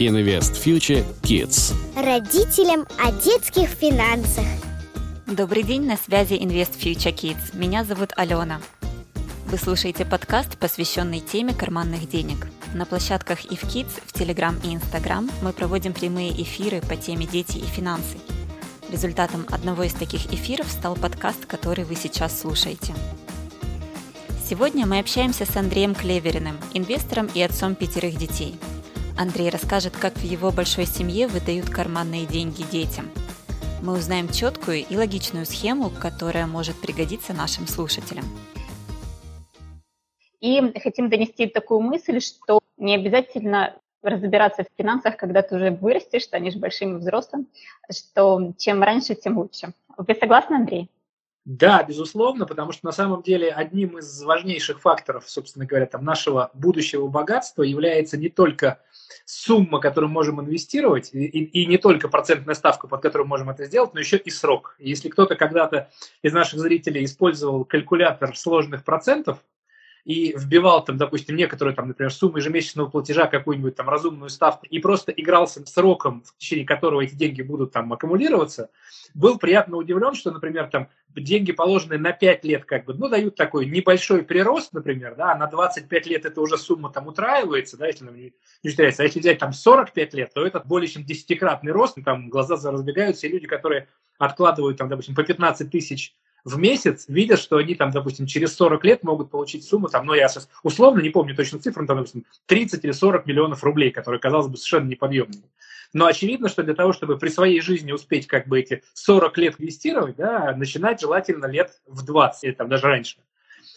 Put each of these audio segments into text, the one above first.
Invest Future Kids. Родителям о детских финансах. Добрый день, на связи Invest Future Kids. Меня зовут Алена. Вы слушаете подкаст, посвященный теме карманных денег. На площадках и в Kids, в Telegram и Instagram мы проводим прямые эфиры по теме «Дети и финансы». Результатом одного из таких эфиров стал подкаст, который вы сейчас слушаете. Сегодня мы общаемся с Андреем Клевериным, инвестором и отцом пятерых детей. Андрей расскажет, как в его большой семье выдают карманные деньги детям. Мы узнаем четкую и логичную схему, которая может пригодиться нашим слушателям. И хотим донести такую мысль, что не обязательно разбираться в финансах, когда ты уже вырастешь, станешь большим и взрослым, что чем раньше, тем лучше. Вы согласны, Андрей? Да, безусловно, потому что на самом деле одним из важнейших факторов, собственно говоря, там, нашего будущего богатства является не только сумма, которую можем инвестировать, и, и не только процентная ставка, под которую можем это сделать, но еще и срок. Если кто-то когда-то из наших зрителей использовал калькулятор сложных процентов, и вбивал там, допустим, некоторую, там, например, сумму ежемесячного платежа, какую-нибудь там разумную ставку, и просто игрался сроком, в течение которого эти деньги будут там аккумулироваться, был приятно удивлен, что, например, там деньги, положенные на 5 лет, как бы, ну, дают такой небольшой прирост, например, да, а на 25 лет это уже сумма там утраивается, да, если нам не, не считается. А если взять там 45 лет, то это более чем десятикратный рост, там глаза разбегаются, и люди, которые откладывают там, допустим, по 15 тысяч в месяц, видя, что они там, допустим, через 40 лет могут получить сумму, там, ну, я сейчас условно не помню точно цифру, там, допустим, 30 или 40 миллионов рублей, которые, казалось бы, совершенно неподъемными. Но очевидно, что для того, чтобы при своей жизни успеть как бы эти 40 лет инвестировать, да, начинать желательно лет в 20, или там даже раньше.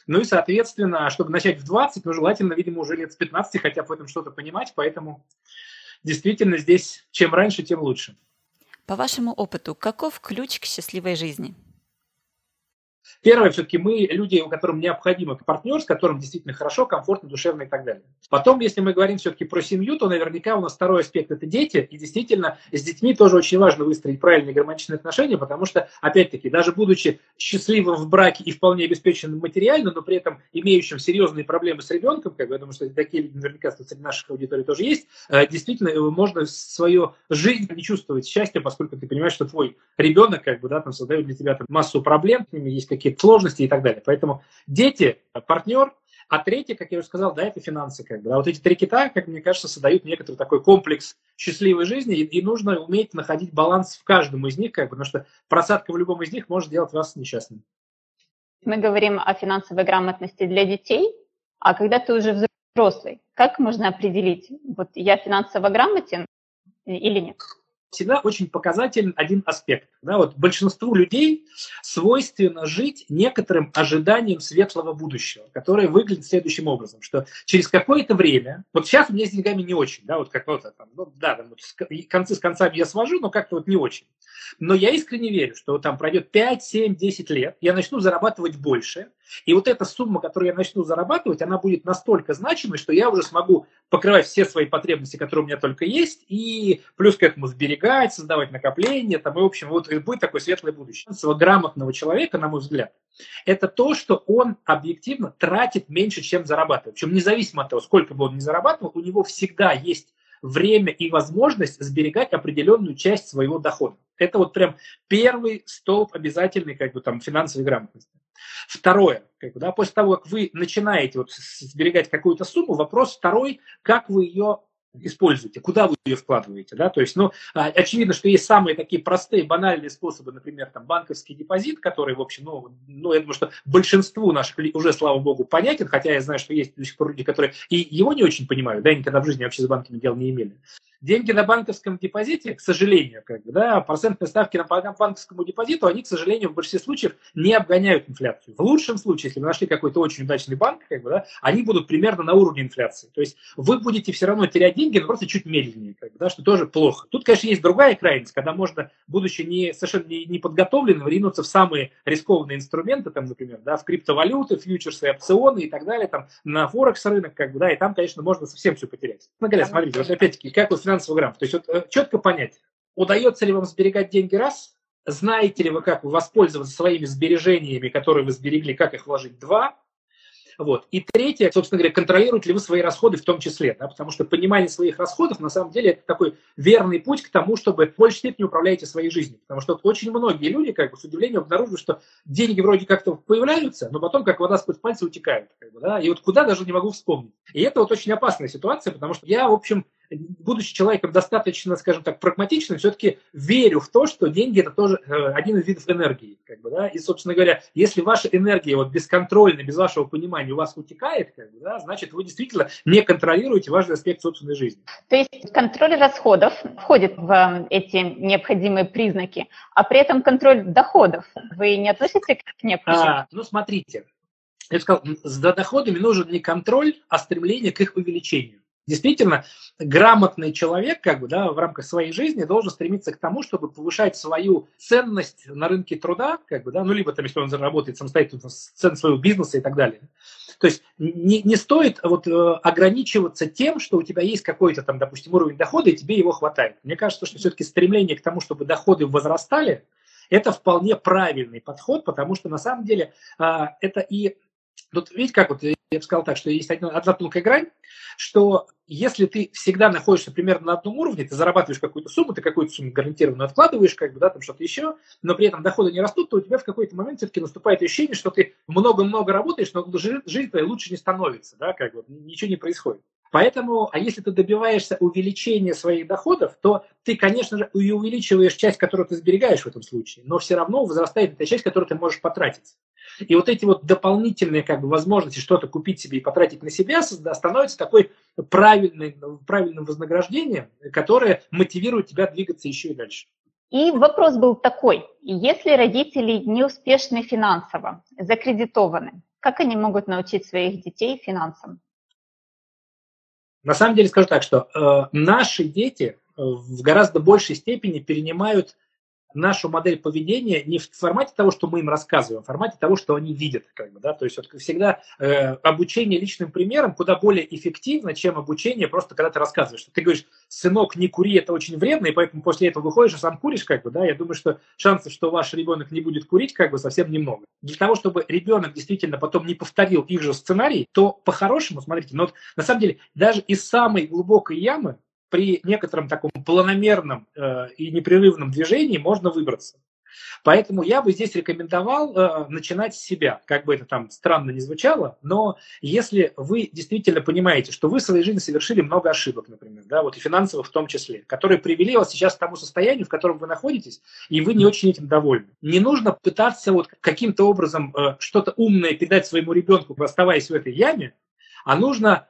Ну и, соответственно, чтобы начать в 20, ну, желательно, видимо, уже лет с 15 хотя бы в этом что-то понимать, поэтому действительно здесь чем раньше, тем лучше. По вашему опыту, каков ключ к счастливой жизни? Первое, все-таки мы люди, у которых необходимо партнер, с которым действительно хорошо, комфортно, душевно и так далее. Потом, если мы говорим все-таки про семью, то наверняка у нас второй аспект – это дети. И действительно, с детьми тоже очень важно выстроить правильные гармоничные отношения, потому что, опять-таки, даже будучи счастливым в браке и вполне обеспеченным материально, но при этом имеющим серьезные проблемы с ребенком, как я думаю, что такие люди наверняка среди наших аудиторий тоже есть, э, действительно, э, можно свою жизнь не чувствовать счастья, поскольку ты понимаешь, что твой ребенок, как бы, да, там создает для тебя там, массу проблем, с ними есть какие-то сложности и так далее. Поэтому дети, партнер, а третье, как я уже сказал, да, это финансы. Как бы. А вот эти три кита, как мне кажется, создают некоторый такой комплекс счастливой жизни, и, и нужно уметь находить баланс в каждом из них, как бы, потому что просадка в любом из них может сделать вас несчастным. Мы говорим о финансовой грамотности для детей, а когда ты уже взрослый, как можно определить, вот я финансово грамотен или нет? Всегда очень показателен один аспект. Да, вот большинству людей свойственно жить некоторым ожиданием светлого будущего, которое выглядит следующим образом, что через какое-то время, вот сейчас у меня с деньгами не очень, да, вот как вот там, ну, да, там, концы с концами я свожу, но как-то вот не очень. Но я искренне верю, что там пройдет 5, 7, 10 лет, я начну зарабатывать больше, и вот эта сумма, которую я начну зарабатывать, она будет настолько значимой, что я уже смогу покрывать все свои потребности, которые у меня только есть, и плюс к этому сберегать, создавать накопления, там, и, в общем, вот будет такое светлое будущее. Грамотного человека, на мой взгляд, это то, что он объективно тратит меньше, чем зарабатывает. Причем независимо от того, сколько бы он ни зарабатывал, у него всегда есть время и возможность сберегать определенную часть своего дохода. Это вот прям первый столб обязательный как бы там финансовой грамотности. Второе, как бы, да, после того, как вы начинаете вот сберегать какую-то сумму, вопрос второй, как вы ее используете, куда вы ее вкладываете, да, то есть, ну, а, очевидно, что есть самые такие простые, банальные способы, например, там, банковский депозит, который, в общем, ну, ну, я думаю, что большинству наших уже, слава богу, понятен, хотя я знаю, что есть до сих пор люди, которые и его не очень понимают, да, никогда в жизни вообще с банками дел не имели деньги на банковском депозите, к сожалению, как бы, да, процентные ставки на банковскому депозиту, они, к сожалению, в большинстве случаев не обгоняют инфляцию. В лучшем случае, если вы нашли какой-то очень удачный банк, как бы, да, они будут примерно на уровне инфляции. То есть вы будете все равно терять деньги, но просто чуть медленнее, как бы, да, что тоже плохо. Тут, конечно, есть другая крайность, когда можно, будучи не, совершенно не, не подготовленным, ринуться в самые рискованные инструменты, там, например, да, в криптовалюты, фьючерсы, опционы и так далее, там, на Форекс рынок, как бы, да, и там, конечно, можно совсем все потерять. Ну, смотрите, вот опять-таки, как вы финансового грамм. То есть вот, э, четко понять, удается ли вам сберегать деньги раз, знаете ли вы, как воспользоваться своими сбережениями, которые вы сберегли, как их вложить два, Вот. И третье, собственно говоря, контролируете ли вы свои расходы в том числе, да, потому что понимание своих расходов на самом деле это такой верный путь к тому, чтобы в большей степени управляете своей жизнью. Потому что очень многие люди, как бы, с удивлением обнаруживают, что деньги вроде как-то появляются, но потом как вода пальцы утекают. Как бы, да, и вот куда даже не могу вспомнить. И это вот очень опасная ситуация, потому что я, в общем, будучи человеком достаточно, скажем так, прагматичным, все-таки верю в то, что деньги это тоже э, один из видов энергии. Как бы, да? И, собственно говоря, если ваша энергия вот бесконтрольно, без вашего понимания у вас утекает, как бы, да, значит, вы действительно не контролируете важный аспект собственной жизни. То есть контроль расходов входит в э, эти необходимые признаки, а при этом контроль доходов вы не относите к необходимым? А, ну, смотрите, я сказал, за доходами нужен не контроль, а стремление к их увеличению. Действительно, грамотный человек как бы, да, в рамках своей жизни должен стремиться к тому, чтобы повышать свою ценность на рынке труда, как бы, да, ну, либо там, если он заработает самостоятельно, цену своего бизнеса и так далее. То есть не, не стоит вот, э, ограничиваться тем, что у тебя есть какой-то там, допустим, уровень дохода, и тебе его хватает. Мне кажется, что все-таки стремление к тому, чтобы доходы возрастали, это вполне правильный подход, потому что на самом деле а, это и Тут видите, как вот я бы сказал так, что есть одна, тонкая грань, что если ты всегда находишься примерно на одном уровне, ты зарабатываешь какую-то сумму, ты какую-то сумму гарантированно откладываешь, как бы, да, там что-то еще, но при этом доходы не растут, то у тебя в какой-то момент все-таки наступает ощущение, что ты много-много работаешь, но жизнь твоя лучше не становится, да, как бы, ничего не происходит. Поэтому, а если ты добиваешься увеличения своих доходов, то ты, конечно же, и увеличиваешь часть, которую ты сберегаешь в этом случае, но все равно возрастает эта часть, которую ты можешь потратить. И вот эти вот дополнительные как бы, возможности что-то купить себе и потратить на себя становятся такой правильным, правильным вознаграждением, которое мотивирует тебя двигаться еще и дальше. И вопрос был такой, если родители неуспешны финансово, закредитованы, как они могут научить своих детей финансам? На самом деле скажу так, что э, наши дети в гораздо большей степени перенимают нашу модель поведения не в формате того, что мы им рассказываем, а в формате того, что они видят. Как бы, да? То есть вот всегда э, обучение личным примером куда более эффективно, чем обучение просто когда ты рассказываешь. Ты говоришь, сынок, не кури, это очень вредно, и поэтому после этого выходишь и сам куришь, как бы, да, я думаю, что шансов, что ваш ребенок не будет курить, как бы совсем немного. Для того, чтобы ребенок действительно потом не повторил их же сценарий, то по-хорошему, смотрите, но вот, на самом деле даже из самой глубокой ямы при некотором таком планомерном э, и непрерывном движении можно выбраться. Поэтому я бы здесь рекомендовал э, начинать с себя, как бы это там странно не звучало, но если вы действительно понимаете, что вы в своей жизни совершили много ошибок, например, да, вот и финансовых в том числе, которые привели вас сейчас к тому состоянию, в котором вы находитесь, и вы не очень этим довольны. Не нужно пытаться вот каким-то образом э, что-то умное передать своему ребенку, оставаясь в этой яме, а нужно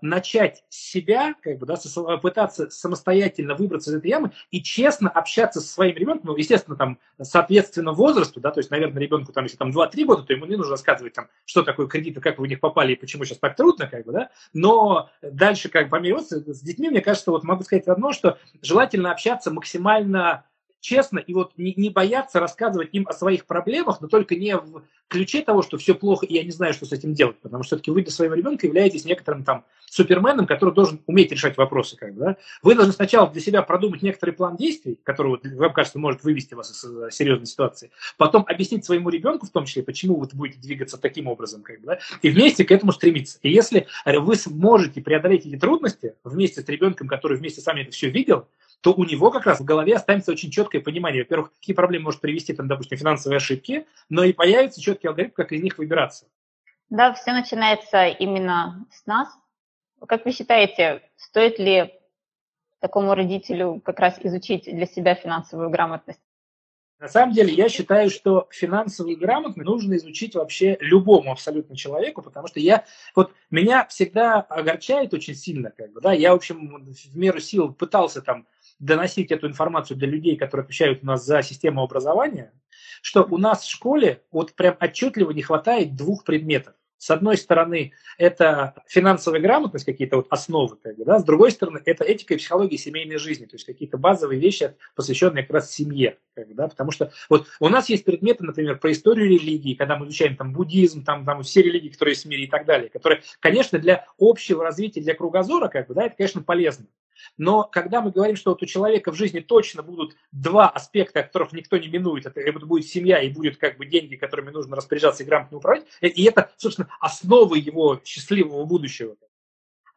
начать с себя, как бы, да, пытаться самостоятельно выбраться из этой ямы и честно общаться со своим ребенком, ну, естественно, там, соответственно возрасту, да, то есть, наверное, ребенку, там, если там 2-3 года, то ему не нужно рассказывать, там, что такое кредит, и как вы в них попали, и почему сейчас так трудно, как бы, да, но дальше, как бы, с детьми, мне кажется, вот могу сказать одно, что желательно общаться максимально честно и вот не, не бояться рассказывать им о своих проблемах, но только не в ключе того, что все плохо, и я не знаю, что с этим делать, потому что все-таки вы для своего ребенка являетесь некоторым там суперменом, который должен уметь решать вопросы. Как бы, да? Вы должны сначала для себя продумать некоторый план действий, который, вам кажется, может вывести вас из э, серьезной ситуации, потом объяснить своему ребенку, в том числе, почему вы будете двигаться таким образом, как бы, да? и вместе к этому стремиться. И если вы сможете преодолеть эти трудности вместе с ребенком, который вместе с вами это все видел, то у него как раз в голове останется очень четкое понимание, во-первых, какие проблемы может привести, там, допустим, финансовые ошибки, но и появится четкий алгоритм, как из них выбираться. Да, все начинается именно с нас. Как вы считаете, стоит ли такому родителю как раз изучить для себя финансовую грамотность? На самом деле, я считаю, что финансовую грамотность нужно изучить вообще любому абсолютно человеку, потому что я, вот меня всегда огорчает очень сильно, как бы, да, я, в общем, в меру сил пытался там доносить эту информацию для людей, которые отвечают у нас за систему образования, что у нас в школе вот прям отчетливо не хватает двух предметов. С одной стороны, это финансовая грамотность, какие-то вот основы, как бы, да? с другой стороны, это этика и психология семейной жизни, то есть какие-то базовые вещи, посвященные как раз семье. Как бы, да? Потому что вот у нас есть предметы, например, про историю религии, когда мы изучаем там буддизм, там, там все религии, которые есть в мире и так далее, которые, конечно, для общего развития, для кругозора, как бы, да, это, конечно, полезно. Но когда мы говорим, что вот у человека в жизни точно будут два аспекта, которых никто не минует, это, это будет семья и будет как бы деньги, которыми нужно распоряжаться и грамотно управлять, и это, собственно, основа его счастливого будущего.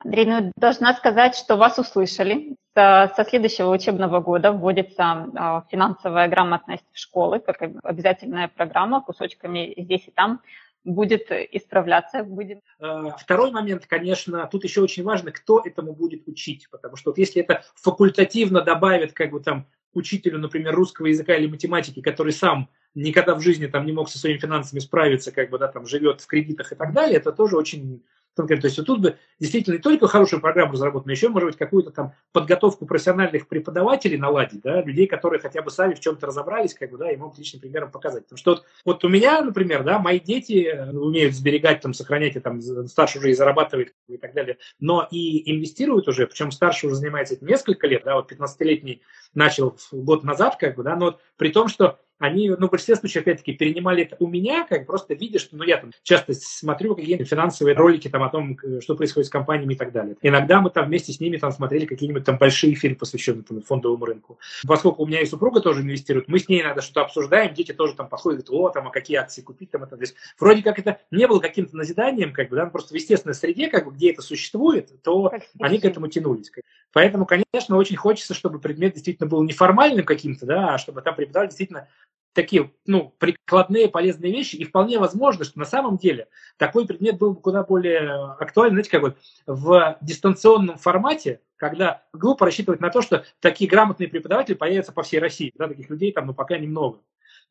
Андрей, ну, должна сказать, что вас услышали. Со, следующего учебного года вводится э, финансовая грамотность в школы, как обязательная программа, кусочками здесь и там будет исправляться. Будем. Э, второй момент, конечно, тут еще очень важно, кто этому будет учить, потому что вот если это факультативно добавит как бы там учителю, например, русского языка или математики, который сам никогда в жизни там не мог со своими финансами справиться, как бы, да, там живет в кредитах и так далее, это тоже очень конкретно. То есть вот тут бы действительно не только хорошую программу разработать, но еще, может быть, какую-то там подготовку профессиональных преподавателей наладить, да, людей, которые хотя бы сами в чем-то разобрались, как бы, да, и могут личным примером показать. Потому что вот, вот у меня, например, да, мои дети э, умеют сберегать, там, сохранять, и там, старший уже и зарабатывает, и так далее, но и инвестируют уже, причем старший уже занимается несколько лет, да, вот 15-летний начал год назад, как бы, да, но вот при том, что они, ну, в большинстве случаев, опять-таки, перенимали это у меня, как просто видя, что, ну, я там часто смотрю какие-нибудь финансовые ролики там о том, что происходит с компаниями и так далее. Иногда мы там вместе с ними там смотрели какие-нибудь там большие фильмы, посвященные там, фондовому рынку. Поскольку у меня и супруга тоже инвестирует, мы с ней иногда что-то обсуждаем, дети тоже там подходят, о, там, а какие акции купить там, это. То есть, вроде как это не было каким-то назиданием, как бы, да, просто в естественной среде, как бы, где это существует, то они к этому тянулись. Поэтому, конечно, очень хочется, чтобы предмет действительно был неформальным каким-то, да, а чтобы там преподаватель действительно такие, ну, прикладные полезные вещи, и вполне возможно, что на самом деле такой предмет был бы куда более актуален, знаете, как бы в дистанционном формате, когда глупо рассчитывать на то, что такие грамотные преподаватели появятся по всей России, да, таких людей там, ну, пока немного.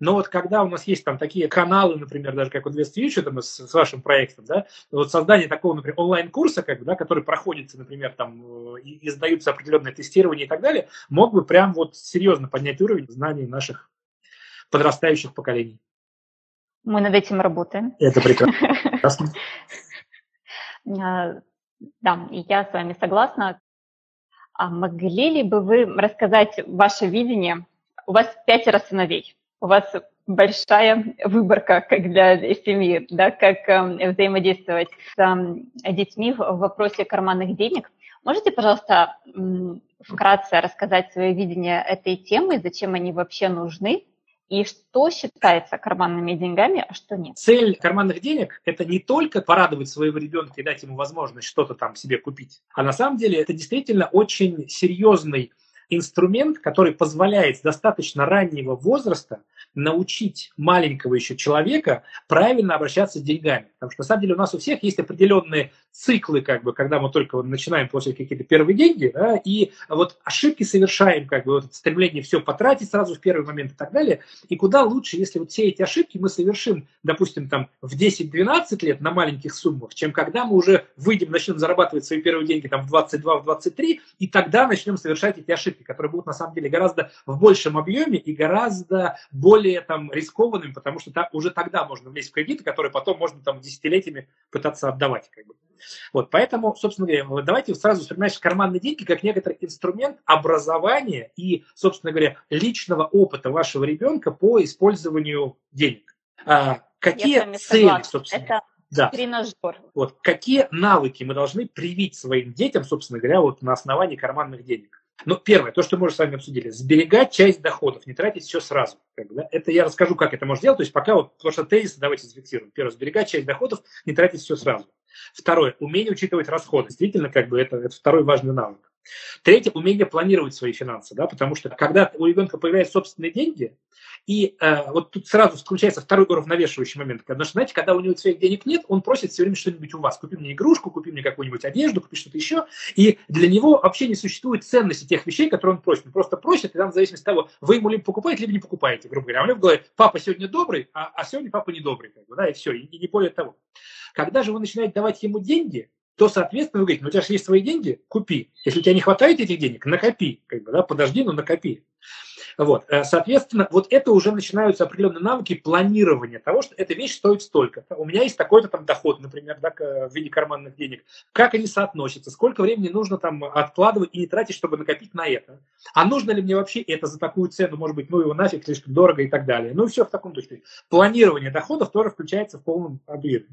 Но вот когда у нас есть там такие каналы, например, даже как вот West Future, там, с, с вашим проектом, да, вот создание такого, например, онлайн-курса, как бы, да, который проходится, например, там, э, и, и сдаются определенные тестирования и так далее, мог бы прям вот серьезно поднять уровень знаний наших подрастающих поколений. Мы над этим работаем. Это прекрасно. А, да, я с вами согласна. А могли ли бы вы рассказать ваше видение? У вас пятеро сыновей, у вас большая выборка как для семьи, да, как э, взаимодействовать с э, детьми в вопросе карманных денег. Можете, пожалуйста, вкратце рассказать свое видение этой темы, зачем они вообще нужны, и что считается карманными деньгами, а что нет. Цель карманных денег – это не только порадовать своего ребенка и дать ему возможность что-то там себе купить, а на самом деле это действительно очень серьезный инструмент, который позволяет с достаточно раннего возраста научить маленького еще человека правильно обращаться с деньгами. Потому что на самом деле у нас у всех есть определенные циклы, как бы, когда мы только начинаем получать какие-то первые деньги, да, и вот ошибки совершаем, как бы, вот стремление все потратить сразу в первый момент и так далее. И куда лучше, если вот все эти ошибки мы совершим, допустим, там в 10-12 лет на маленьких суммах, чем когда мы уже выйдем, начнем зарабатывать свои первые деньги там в 22-23, и тогда начнем совершать эти ошибки, которые будут на самом деле гораздо в большем объеме и гораздо более там рискованными, потому что так, уже тогда можно влезть в кредиты, которые потом можно там десятилетиями пытаться отдавать. Как бы. Вот, поэтому, собственно говоря, давайте сразу вспоминать карманные деньги как некоторый инструмент образования и, собственно говоря, личного опыта вашего ребенка по использованию денег. А, какие цели, согласна. собственно? Это да. тренажер. Вот, какие навыки мы должны привить своим детям, собственно говоря, вот на основании карманных денег? Ну, первое, то, что мы уже с вами обсудили, сберегать часть доходов, не тратить все сразу. Как да? Это я расскажу, как это можно делать. То есть пока вот, потому что тезисы давайте зафиксируем. Первое, сберегать часть доходов, не тратить все сразу. Второе, умение учитывать расходы. Действительно, как бы это, это второй важный навык. Третье, умение планировать свои финансы, да, потому что когда у ребенка появляются собственные деньги, и э, вот тут сразу включается второй уравновешивающий момент. Потому что, знаете, когда у него своих денег нет, он просит все время что-нибудь у вас. Купи мне игрушку, купи мне какую-нибудь одежду, купи что-то еще. И для него вообще не существует ценности тех вещей, которые он просит. Он просто просит, и там в зависимости от того, вы ему либо покупаете, либо не покупаете, грубо говоря. А у него голове, папа сегодня добрый, а, а сегодня папа недобрый. Как бы, да, и все, и, и не более того. Когда же вы начинаете давать ему деньги, то, соответственно, вы говорите, ну, у тебя же есть свои деньги, купи. Если у тебя не хватает этих денег, накопи. Как бы, да, подожди, но накопи. Вот, э, соответственно, вот это уже начинаются определенные навыки планирования того, что эта вещь стоит столько. У меня есть такой-то там доход, например, да, в виде карманных денег. Как они соотносятся, сколько времени нужно там откладывать и не тратить, чтобы накопить на это. А нужно ли мне вообще это за такую цену, может быть, ну его нафиг, слишком дорого и так далее. Ну и все в таком духе. Планирование доходов тоже включается в полном объеме.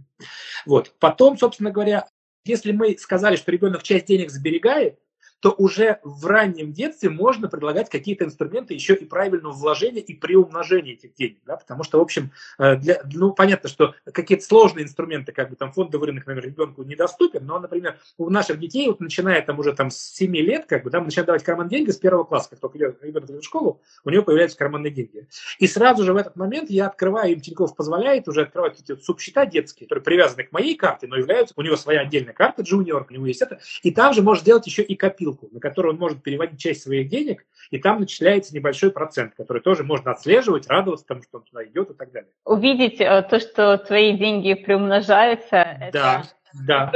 Вот. Потом, собственно говоря, если мы сказали, что ребенок часть денег сберегает, то уже в раннем детстве можно предлагать какие-то инструменты еще и правильного вложения и приумножения этих денег, да, потому что, в общем, э, для, ну, понятно, что какие-то сложные инструменты, как бы там фондовый рынок, наверное, ребенку недоступен, но, например, у наших детей, вот начиная там уже там с 7 лет, как бы, да, мы начинаем давать карман деньги с первого класса, как только ребенок идет в школу, у него появляются карманные деньги. И сразу же в этот момент я открываю, им Тинькофф позволяет уже открывать эти вот субсчета детские, которые привязаны к моей карте, но являются, у него своя отдельная карта Junior, у него есть это, и там же может сделать еще и копилку, на которую он может переводить часть своих денег, и там начисляется небольшой процент, который тоже можно отслеживать, радоваться тому, что он туда идет и так далее. Увидеть э, то, что твои деньги приумножаются, да. это да.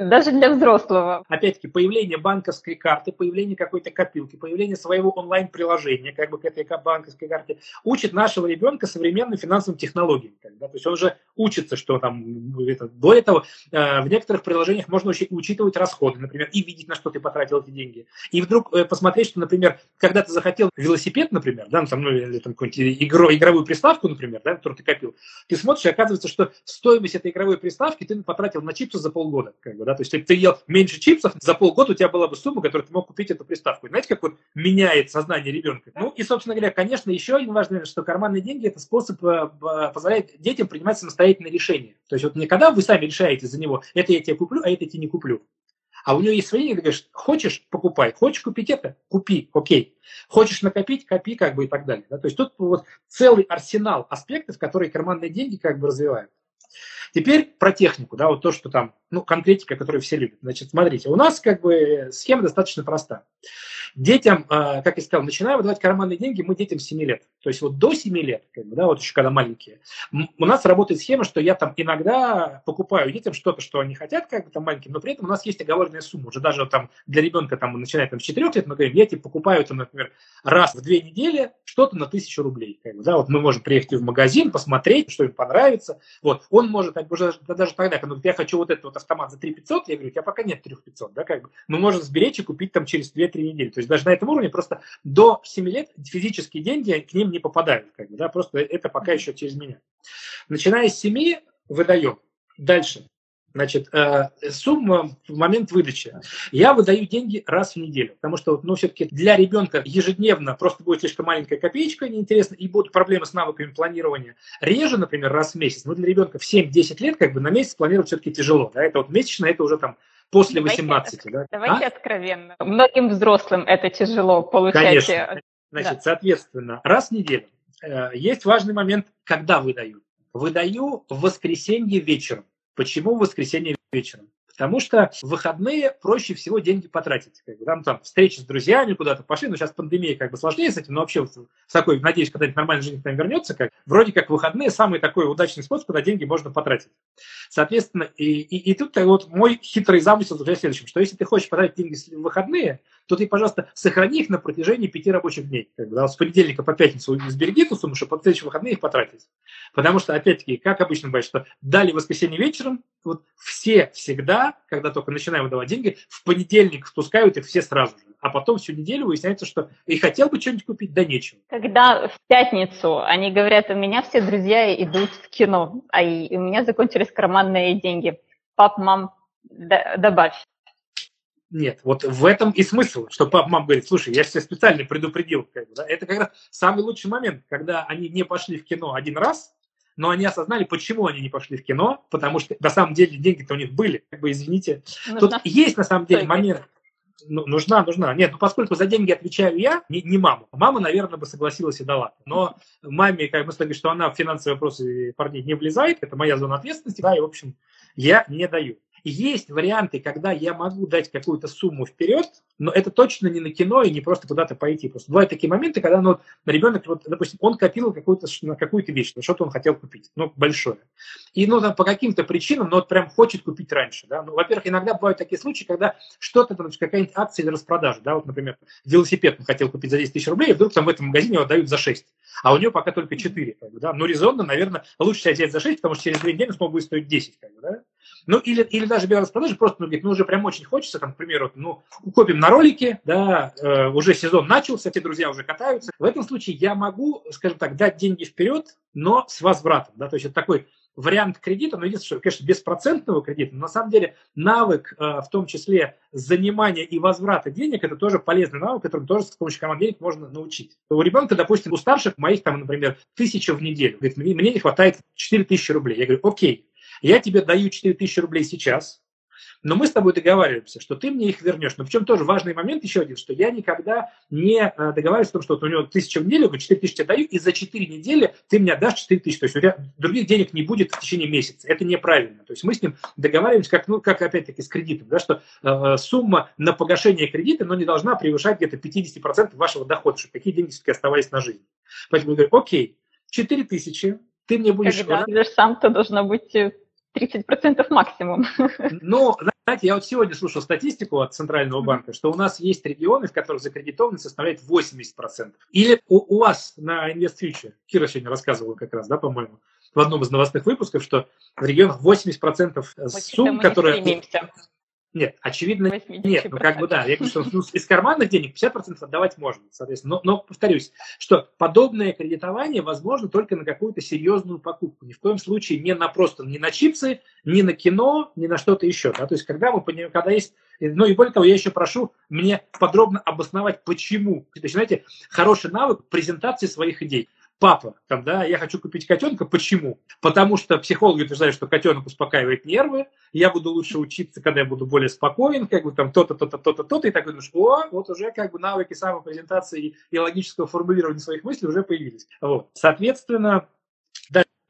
Даже для взрослого. Опять-таки, появление банковской карты, появление какой-то копилки, появление своего онлайн-приложения, как бы к этой банковской карте, учит нашего ребенка современным финансовым технологиям. Да? То есть он уже учится, что там, это, до этого э, в некоторых приложениях можно учить, учитывать расходы, например, и видеть, на что ты потратил эти деньги. И вдруг э, посмотреть, что, например, когда ты захотел велосипед, например, да, ну, там, ну, или там какую-нибудь игру, игровую приставку, например, да, которую ты копил, ты смотришь, и оказывается, что стоимость этой игровой приставки ты потратил на чипсы за полгода. Как бы, да? То есть, если ты ел меньше чипсов, за полгода у тебя была бы сумма, которую ты мог купить эту приставку. знаете, как вот меняет сознание ребенка? Ну и, собственно говоря, конечно, еще один важный момент, что карманные деньги – это способ, э, позволяет детям принимать самостоятельные решения. То есть, вот не когда вы сами решаете за него, это я тебе куплю, а это я тебе не куплю. А у него есть свои деньги, ты говоришь, хочешь, покупай, хочешь купить это, купи, окей. Хочешь накопить, копи, как бы и так далее. Да? То есть тут вот целый арсенал аспектов, которые карманные деньги как бы развивают. Теперь про технику, да, вот то, что там, ну, конкретика, которую все любят. Значит, смотрите, у нас как бы схема достаточно проста. Детям, а, как я сказал, начинаем выдавать карманные деньги мы детям 7 лет. То есть вот до 7 лет, как бы, да, вот еще когда маленькие, у нас работает схема, что я там иногда покупаю детям что-то, что они хотят, как бы там маленьким, но при этом у нас есть оговоренная сумма. Уже даже вот там для ребенка там начинает там с 4 лет, мы говорим, я тебе покупаю там, например, раз в две недели что-то на тысячу рублей. Как бы, да, вот мы можем приехать в магазин, посмотреть, что им понравится. Вот, он может, уже даже тогда, когда я хочу вот этот вот автомат за 3 500, я говорю, у тебя пока нет 3 500, да, как бы, мы можем сберечь и купить там через 2-3 недели. То есть даже на этом уровне просто до 7 лет физические деньги к ним не попадают. Как бы, да, просто это пока еще через меня. Начиная с 7 выдаем. Дальше. Значит, э, сумма в момент выдачи. Я выдаю деньги раз в неделю, потому что, ну, все-таки для ребенка ежедневно просто будет слишком маленькая копеечка, неинтересно, и будут проблемы с навыками планирования. Реже, например, раз в месяц, но для ребенка в 7-10 лет как бы на месяц планировать все-таки тяжело. Да? Это вот месячно, это уже там после 18. Давайте, да? давайте а? откровенно. Многим взрослым это тяжело получать. Конечно. Э, Значит, да. соответственно, раз в неделю. Э, есть важный момент, когда выдаю. Выдаю в воскресенье вечером. Почему в воскресенье вечером? Потому что в выходные проще всего деньги потратить. Как бы, там, там встречи с друзьями куда-то пошли, но сейчас пандемия как бы сложнее с этим, но вообще с такой, надеюсь, когда-нибудь нормальная жизнь к нам вернется, как, вроде как выходные самый такой удачный способ, когда деньги можно потратить. Соответственно, и, и, и тут вот мой хитрый замысел заключается в следующем, что если ты хочешь потратить деньги в выходные, то ты, пожалуйста, сохрани их на протяжении пяти рабочих дней. Как бы, да, с понедельника по пятницу сбереги эту сумму, чтобы в следующие выходные их потратить. Потому что, опять-таки, как обычно бывает, что дали воскресенье вечером, вот все всегда, когда только начинаем выдавать деньги, в понедельник спускают их все сразу же. А потом всю неделю выясняется, что и хотел бы что-нибудь купить, да нечего. Когда в пятницу они говорят, у меня все друзья идут в кино, а и у меня закончились карманные деньги. Пап, мам, добавь. Нет, вот в этом и смысл, что папа, мама говорит, слушай, я тебя специально предупредил. Как бы, да? Это как раз самый лучший момент, когда они не пошли в кино один раз, но они осознали, почему они не пошли в кино, потому что на самом деле деньги-то у них были, как бы, извините. Нужна Тут есть на самом деле момент, ну, нужна, нужна. Нет, ну поскольку за деньги отвечаю я, не, не мама. Мама, наверное, бы согласилась и дала. Но маме, как мы сказали, что она в финансовые вопросы парней не влезает, это моя зона ответственности, да, и, в общем, я не даю. Есть варианты, когда я могу дать какую-то сумму вперед, но это точно не на кино и не просто куда-то пойти. Просто бывают такие моменты, когда ну, ребенок, вот, допустим, он копил какую-то, на какую-то вещь, на что-то он хотел купить, ну, большое. И ну, там, по каким-то причинам, ну, вот прям хочет купить раньше. Да? Ну, во-первых, иногда бывают такие случаи, когда что-то, там, какая-нибудь акция или распродажа, да, вот, например, велосипед он хотел купить за 10 тысяч рублей, и вдруг там в этом магазине его дают за 6, а у него пока только 4. Как бы, да? Ну, резонно, наверное, лучше взять за 6, потому что через две недели он смог будет стоить 10. Как бы, да? Ну, или, или даже без распродажи, просто, ну, говорит, ну, уже прям очень хочется, там, к примеру, ну, купим на ролике, да, э, уже сезон начался, все друзья уже катаются. В этом случае я могу, скажем так, дать деньги вперед, но с возвратом, да, то есть это такой вариант кредита, но единственное, что, конечно, беспроцентного кредита, но на самом деле навык, э, в том числе занимания и возврата денег, это тоже полезный навык, который тоже с помощью команд денег можно научить. У ребенка, допустим, у старших моих, там, например, тысяча в неделю. Говорит, мне не хватает 4000 рублей. Я говорю, окей, я тебе даю 4000 рублей сейчас, но мы с тобой договариваемся, что ты мне их вернешь. Но причем тоже важный момент еще один, что я никогда не э, договариваюсь о том, что вот у него тысяча в неделю, 4 тысячи даю, и за 4 недели ты мне отдашь 4 тысячи. То есть у тебя других денег не будет в течение месяца. Это неправильно. То есть мы с ним договариваемся, как, ну, как опять-таки с кредитом, да, что э, сумма на погашение кредита но не должна превышать где-то 50% вашего дохода, чтобы какие деньги все-таки оставались на жизнь. Поэтому я говорю, окей, 4 тысячи, ты мне будешь... Когда ты сам, то должно быть 30% максимум. Ну, знаете, я вот сегодня слушал статистику от Центрального банка, что у нас есть регионы, в которых закредитованность составляет 80%. Или у, у вас на InvestFuture, Кира сегодня рассказывала как раз, да, по-моему, в одном из новостных выпусков, что в регионах 80% сумм, которые... Стремимся. Нет, очевидно, нет. Ну, как бы да. Я говорю, что ну, из карманных денег 50% отдавать можно, соответственно. Но, но повторюсь, что подобное кредитование возможно только на какую-то серьезную покупку. Ни в коем случае не на просто, не на чипсы, не на кино, не на что-то еще. Да? То есть, когда мы понимаем, когда есть ну и более того, я еще прошу мне подробно обосновать, почему. То есть, знаете, хороший навык презентации своих идей папа, там, да, я хочу купить котенка. Почему? Потому что психологи утверждают, что котенок успокаивает нервы, я буду лучше учиться, когда я буду более спокоен, как бы там то-то, то-то, то-то, то-то, и так думаешь, о, вот уже как бы навыки самопрезентации и логического формулирования своих мыслей уже появились. Вот. Соответственно,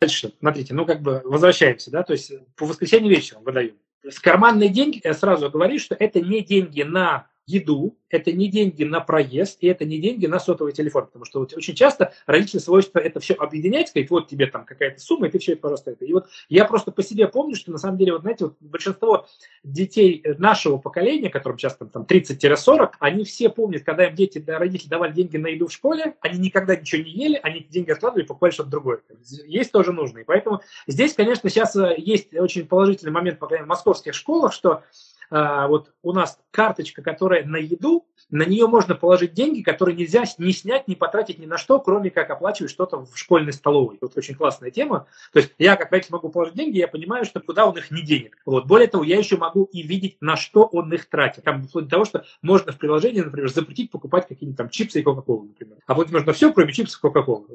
дальше, смотрите, ну как бы возвращаемся, да, то есть по воскресенье вечером выдаю. С карманные деньги, я сразу говорю, что это не деньги на еду, это не деньги на проезд, и это не деньги на сотовый телефон, потому что вот очень часто родители свойства это все объединять, сказать, вот тебе там какая-то сумма, и ты все это, пожалуйста, это. И вот я просто по себе помню, что на самом деле, вот знаете, вот большинство детей нашего поколения, которым сейчас там, там 30-40, они все помнят, когда им дети, родители давали деньги на еду в школе, они никогда ничего не ели, они эти деньги откладывали и покупали что-то другое. Есть тоже нужно. Поэтому здесь, конечно, сейчас э, есть очень положительный момент, по крайней мере, в московских школах, что вот у нас карточка, которая на еду, на нее можно положить деньги, которые нельзя не снять, не потратить ни на что, кроме как оплачивать что-то в школьной столовой. Вот очень классная тема. То есть я как родитель могу положить деньги, я понимаю, что куда он их не денег. Вот. Более того, я еще могу и видеть, на что он их тратит. Там вплоть до того, что можно в приложении, например, запретить покупать какие-нибудь там чипсы и Кока-Колу, например. А вот можно все, кроме чипсов и Кока-Колы.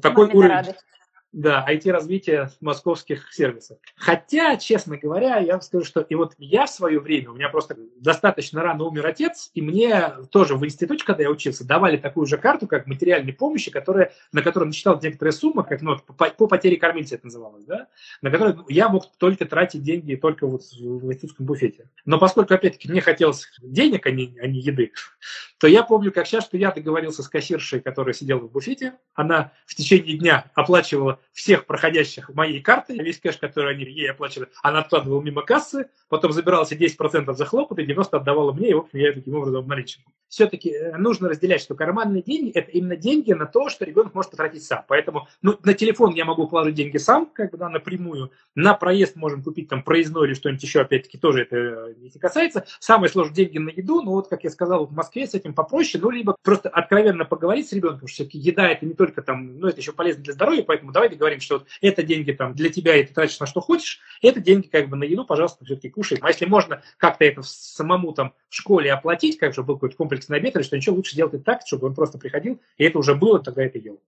Такой Маме уровень. Да, IT-развитие московских сервисов. Хотя, честно говоря, я вам скажу, что и вот я в свое время, у меня просто достаточно рано умер отец, и мне тоже в институте, когда я учился, давали такую же карту, как материальной помощи, которая, на которой начитал некоторая сумма, как ну, по, по потере кормильца это называлось, да, на которой я мог только тратить деньги только вот в институтском буфете. Но поскольку, опять-таки, мне хотелось денег, а не, а не еды, то я помню, как сейчас, что я договорился с кассиршей, которая сидела в буфете, она в течение дня оплачивала всех проходящих моей карты, весь кэш, который они ей оплачивали, она откладывала мимо кассы, потом забирала себе 10% за хлопот и 90% отдавала мне, и, в общем, я таким образом обналичивал. Все-таки э, нужно разделять, что карманные деньги – это именно деньги на то, что ребенок может потратить сам. Поэтому ну, на телефон я могу положить деньги сам, как бы, да, напрямую. На проезд можем купить там проездной или что-нибудь еще, опять-таки, тоже это э, не касается. Самое сложное – деньги на еду, но вот, как я сказал, в Москве с этим попроще, ну, либо просто откровенно поговорить с ребенком, что все-таки еда – это не только там, ну, это еще полезно для здоровья, поэтому давай говорим, что вот это деньги там для тебя, и ты тратишь на что хочешь, это деньги как бы на еду, пожалуйста, все-таки кушай. А если можно как-то это самому там в школе оплатить, как же был какой-то комплексный обед или что ничего, лучше делать это так, чтобы он просто приходил, и это уже было, тогда это ел.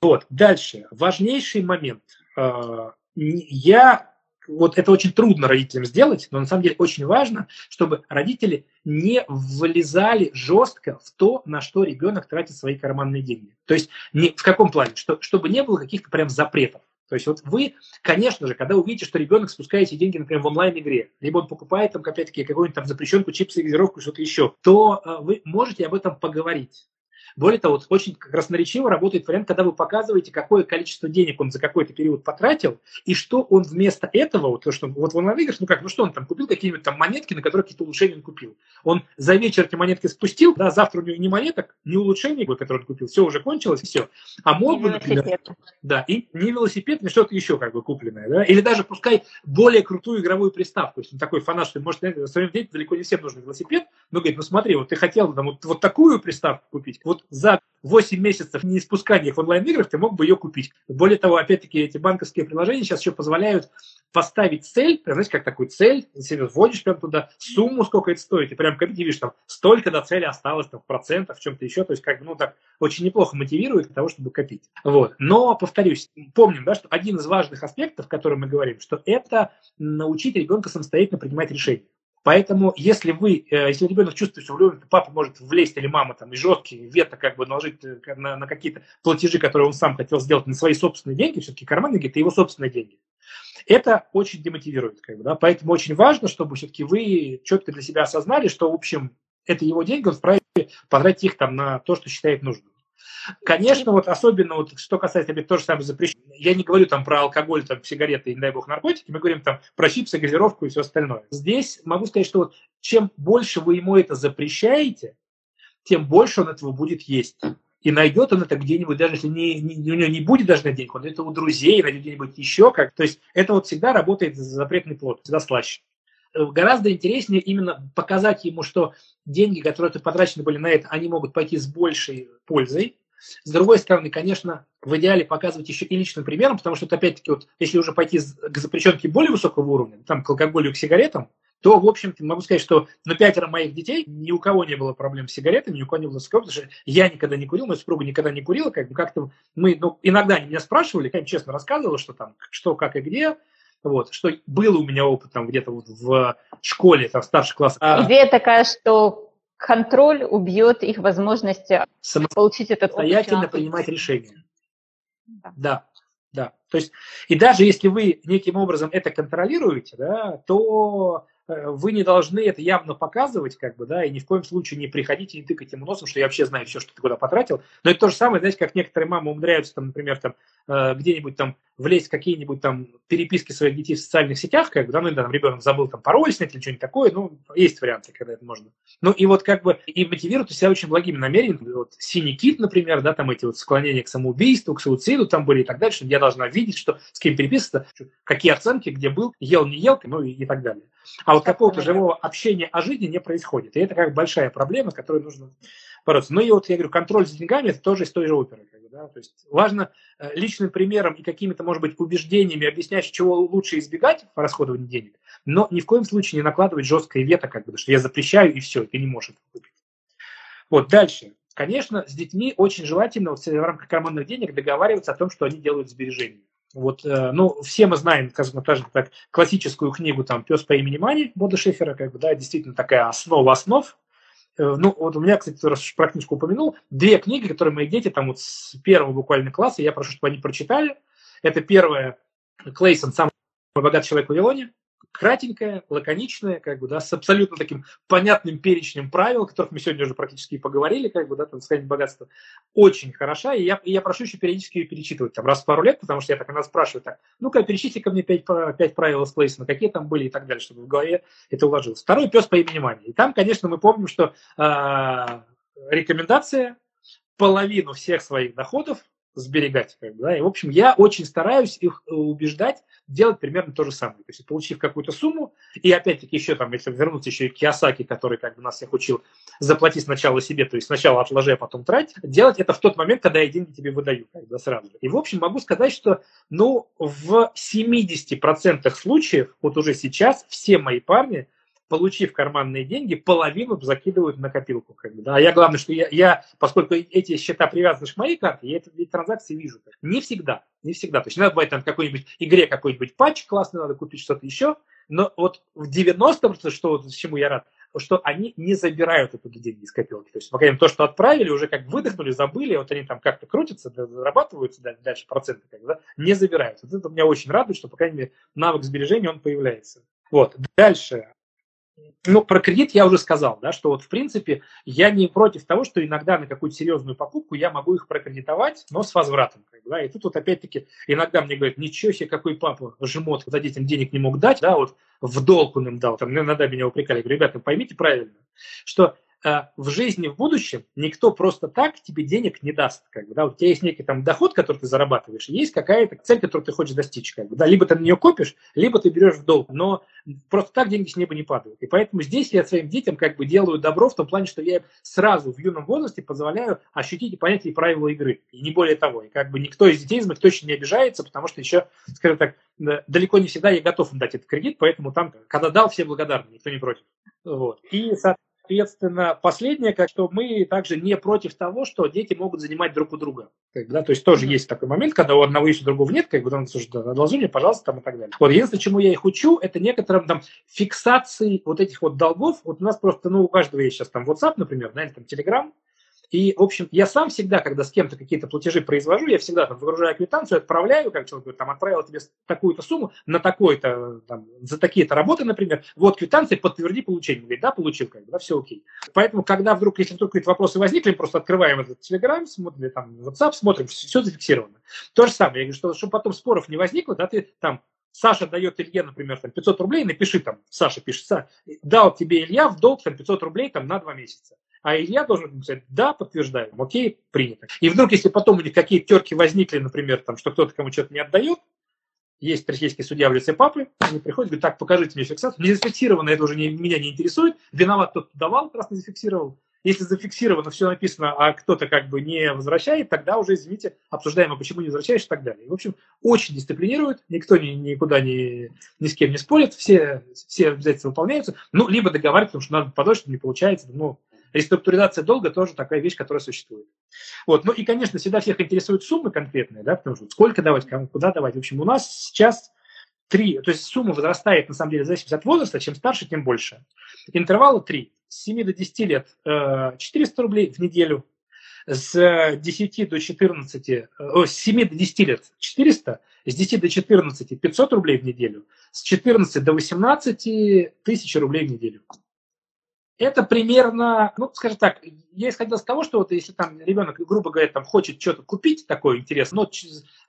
Вот, дальше. Важнейший момент. А, я вот это очень трудно родителям сделать, но на самом деле очень важно, чтобы родители не влезали жестко в то, на что ребенок тратит свои карманные деньги. То есть не, в каком плане? Что, чтобы не было каких-то прям запретов. То есть вот вы, конечно же, когда увидите, что ребенок спускает эти деньги, например, в онлайн-игре, либо он покупает там, опять-таки, какую-нибудь там запрещенку, чипсы, газировку, что-то еще, то э, вы можете об этом поговорить. Более того, очень красноречиво работает вариант, когда вы показываете, какое количество денег он за какой-то период потратил, и что он вместо этого, вот, то, что, вот в онлайн-играх, ну как, ну что он там купил, какие-нибудь там монетки, на которые какие-то улучшения он купил. Он за вечер эти монетки спустил, да, завтра у него ни монеток, ни улучшений, которые он купил, все уже кончилось, все. А мог бы, например, да, и не велосипед, ни что-то еще как бы купленное, да, или даже пускай более крутую игровую приставку, если он такой фанат, что может, на своем деле далеко не всем нужен велосипед, Ну, говорит, ну смотри, вот ты хотел там вот, вот такую приставку купить, вот за 8 месяцев не спускания в онлайн-играх ты мог бы ее купить. Более того, опять-таки, эти банковские приложения сейчас еще позволяют поставить цель, знаете, как такую цель, себе вводишь прям туда сумму, сколько это стоит, и прям как видишь, там, столько до цели осталось, там, в процентах, в чем-то еще, то есть, как бы, ну, так, очень неплохо мотивирует для того, чтобы копить. Вот. Но, повторюсь, помним, да, что один из важных аспектов, о котором мы говорим, что это научить ребенка самостоятельно принимать решения. Поэтому, если вы, э, если ребенок чувствует, что влюблен, папа может влезть или мама там и жесткий вето как бы наложить э, на, на какие-то платежи, которые он сам хотел сделать на свои собственные деньги, все-таки карманные деньги – это его собственные деньги. Это очень демотивирует. Как бы, да? Поэтому очень важно, чтобы все-таки вы четко для себя осознали, что, в общем, это его деньги, он вправе потратить их там на то, что считает нужным. Конечно, вот особенно вот, что касается опять то же самое запрещения. Я не говорю там про алкоголь, там, сигареты и, дай бог, наркотики, мы говорим там про чипсы, газировку и все остальное. Здесь могу сказать, что вот чем больше вы ему это запрещаете, тем больше он этого будет есть. И найдет он это где-нибудь, даже если не, не, у него не будет даже на денег, он это у друзей, найдет где-нибудь еще как. То есть это вот всегда работает запретный плод, всегда слаще. Э, гораздо интереснее именно показать ему, что деньги, которые потрачены были на это, они могут пойти с большей пользой, с другой стороны, конечно, в идеале показывать еще и личным примером, потому что, опять-таки, вот, если уже пойти к запрещенке более высокого уровня, там, к алкоголю к сигаретам, то, в общем-то, могу сказать, что на пятеро моих детей ни у кого не было проблем с сигаретами, ни у кого не было с потому что я никогда не курил, моя супруга никогда не курила, как бы как-то мы, ну, иногда они меня спрашивали, я им честно рассказывала, что там, что, как и где, вот, что был у меня опыт там где-то вот в школе, там, старший класс. Идея такая, что контроль убьет их возможности получить этот. Самостоятельно принимать решения. Да. да, да. То есть, и даже если вы неким образом это контролируете, да, то Э, вы не должны это явно показывать, как бы, да, и ни в коем случае не приходите и тыкать ему носом, что я вообще знаю все, что ты куда потратил. Но это то же самое, знаете, как некоторые мамы умудряются, там, например, там, э, где-нибудь там влезть в какие-нибудь там переписки своих детей в социальных сетях, как бы, да, ну, там, ребенок забыл там пароль снять или что-нибудь такое, ну, есть варианты, когда это можно. Ну, и вот как бы, и мотивируют себя очень благими намерениями. Вот синий кит, например, да, там эти вот склонения к самоубийству, к суициду там были и так что я должна видеть, что с кем переписываться, какие оценки, где был, ел, не ел, ну, и, и так далее. А вот какого-то живого общения о жизни не происходит. И это как большая проблема, с которой нужно бороться. Ну и вот я говорю, контроль за деньгами – это тоже из той же оперы. Как бы, да? То есть важно э, личным примером и какими-то, может быть, убеждениями объяснять, чего лучше избегать в расходовании денег, но ни в коем случае не накладывать жесткое вето, как бы, что я запрещаю и все, ты не можешь это купить. Вот дальше. Конечно, с детьми очень желательно вот, в рамках карманных денег договариваться о том, что они делают сбережения. Вот, э, ну, все мы знаем, скажем так, классическую книгу там «Пес по имени Мани» Бода Шефера, как бы, да, действительно такая основа основ. Э, ну, вот у меня, кстати, раз про книжку упомянул, две книги, которые мои дети там вот с первого буквально класса, я прошу, чтобы они прочитали. Это первая Клейсон «Самый богатый человек в Вавилоне», кратенькая, лаконичная, как бы, да, с абсолютно таким понятным перечнем правил, о которых мы сегодня уже практически и поговорили, как бы, да, там, сказать, богатство, очень хороша, и я, и я прошу еще периодически ее перечитывать, там, раз в пару лет, потому что я так она спрашиваю, так, ну-ка, перечисли ко мне пять, пять правил из какие там были и так далее, чтобы в голове это уложилось. Второй пес по имени Мани. И там, конечно, мы помним, что э, рекомендация половину всех своих доходов сберегать. Как бы, да? И, в общем, я очень стараюсь их э, убеждать делать примерно то же самое. То есть, получив какую-то сумму, и опять-таки еще там, если вернуться еще и Киосаки, который как бы нас всех учил, заплати сначала себе, то есть сначала отложи, а потом трать, делать это в тот момент, когда я деньги тебе выдаю, как бы сразу. И, в общем, могу сказать, что, ну, в 70% случаев, вот уже сейчас, все мои парни – получив карманные деньги, половину закидывают в накопилку. Как бы, да. А я главное, что я, я, поскольку эти счета привязаны к моей карте, я эти транзакции вижу. Не всегда, не всегда. То есть иногда бывает там в какой-нибудь игре какой-нибудь патч классный, надо купить что-то еще, но вот в 90%, что чему я рад, что они не забирают оттуда деньги из копилки. То есть, пока им то, что отправили, уже как выдохнули, забыли, вот они там как-то крутятся, зарабатываются дальше проценты, как, да, не забирают. Вот это меня очень радует, что, по крайней мере, навык сбережения, он появляется. Вот. Дальше. Ну, про кредит я уже сказал, да, что вот в принципе я не против того, что иногда на какую-то серьезную покупку я могу их прокредитовать, но с возвратом. Как да, и тут вот опять-таки иногда мне говорят, ничего себе, какой папа жмот, когда детям денег не мог дать, да, вот в долг он им дал, там иногда меня упрекали, говорю, ребята, поймите правильно, что в жизни в будущем никто просто так тебе денег не даст. Как бы, да? У тебя есть некий там доход, который ты зарабатываешь, есть какая-то цель, которую ты хочешь достичь. Как бы, да? Либо ты на нее копишь, либо ты берешь в долг. Но просто так деньги с неба не падают. И поэтому здесь я своим детям как бы делаю добро в том плане, что я сразу в юном возрасте позволяю ощутить и понять и правила игры. И не более того. И как бы никто из детей из моих точно не обижается, потому что еще, скажем так, далеко не всегда я готов им дать этот кредит, поэтому там, когда дал, все благодарны, никто не против. Вот. И, соответственно, последнее, как что мы также не против того, что дети могут занимать друг у друга. Как бы, да, то есть тоже есть такой момент, когда у одного есть, у другого нет, как бы, там, слушай, одолжи мне, пожалуйста, там и так далее. Вот единственное, чему я их учу, это некоторым там фиксации вот этих вот долгов. Вот у нас просто, ну, у каждого есть сейчас там WhatsApp, например, да, или там Telegram, и, в общем, я сам всегда, когда с кем-то какие-то платежи произвожу, я всегда там выгружаю квитанцию, отправляю, как человек говорит, там, отправил тебе такую-то сумму на такой-то, там, за такие-то работы, например, вот квитанция, подтверди получение. Говорит, да, получил, как бы, да, все окей. Поэтому, когда вдруг, если вдруг какие-то вопросы возникли, мы просто открываем этот Telegram, смотрим, там, WhatsApp, смотрим, все зафиксировано. То же самое, я говорю, что, чтобы потом споров не возникло, да, ты там Саша дает Илье, например, там 500 рублей, напиши там, Саша пишет, дал тебе Илья в долг там 500 рублей там на два месяца. А Илья должен написать, да, подтверждаем, окей, принято. И вдруг, если потом у них какие-то терки возникли, например, там, что кто-то кому что-то не отдает, есть российский судья в лице папы, они приходят, говорят, так, покажите мне фиксацию. Не зафиксировано, это уже не, меня не интересует. Виноват тот, кто давал, раз не зафиксировал. Если зафиксировано, все написано, а кто-то как бы не возвращает, тогда уже, извините, обсуждаем, а почему не возвращаешь и так далее. В общем, очень дисциплинируют, никто ни, никуда ни, ни с кем не спорит, все, все обязательства выполняются. Ну, либо договариваются, потому что надо подольше, не получается, ну, Реструктуризация долга тоже такая вещь, которая существует. Вот. Ну и, конечно, всегда всех интересуют суммы конкретные, да, потому что сколько давать, кому, куда давать. В общем, у нас сейчас три, то есть сумма возрастает, на самом деле, в зависимости от возраста, чем старше, тем больше. Интервалы три. С 7 до 10 лет 400 э, рублей в неделю, с 10 до 14, э, с 7 до 10 лет 400, с 10 до 14 500 рублей в неделю, с 14 до 18 тысяч рублей в неделю это примерно, ну, скажем так, я исходил с того, что вот если там ребенок, грубо говоря, там хочет что-то купить такое интересное,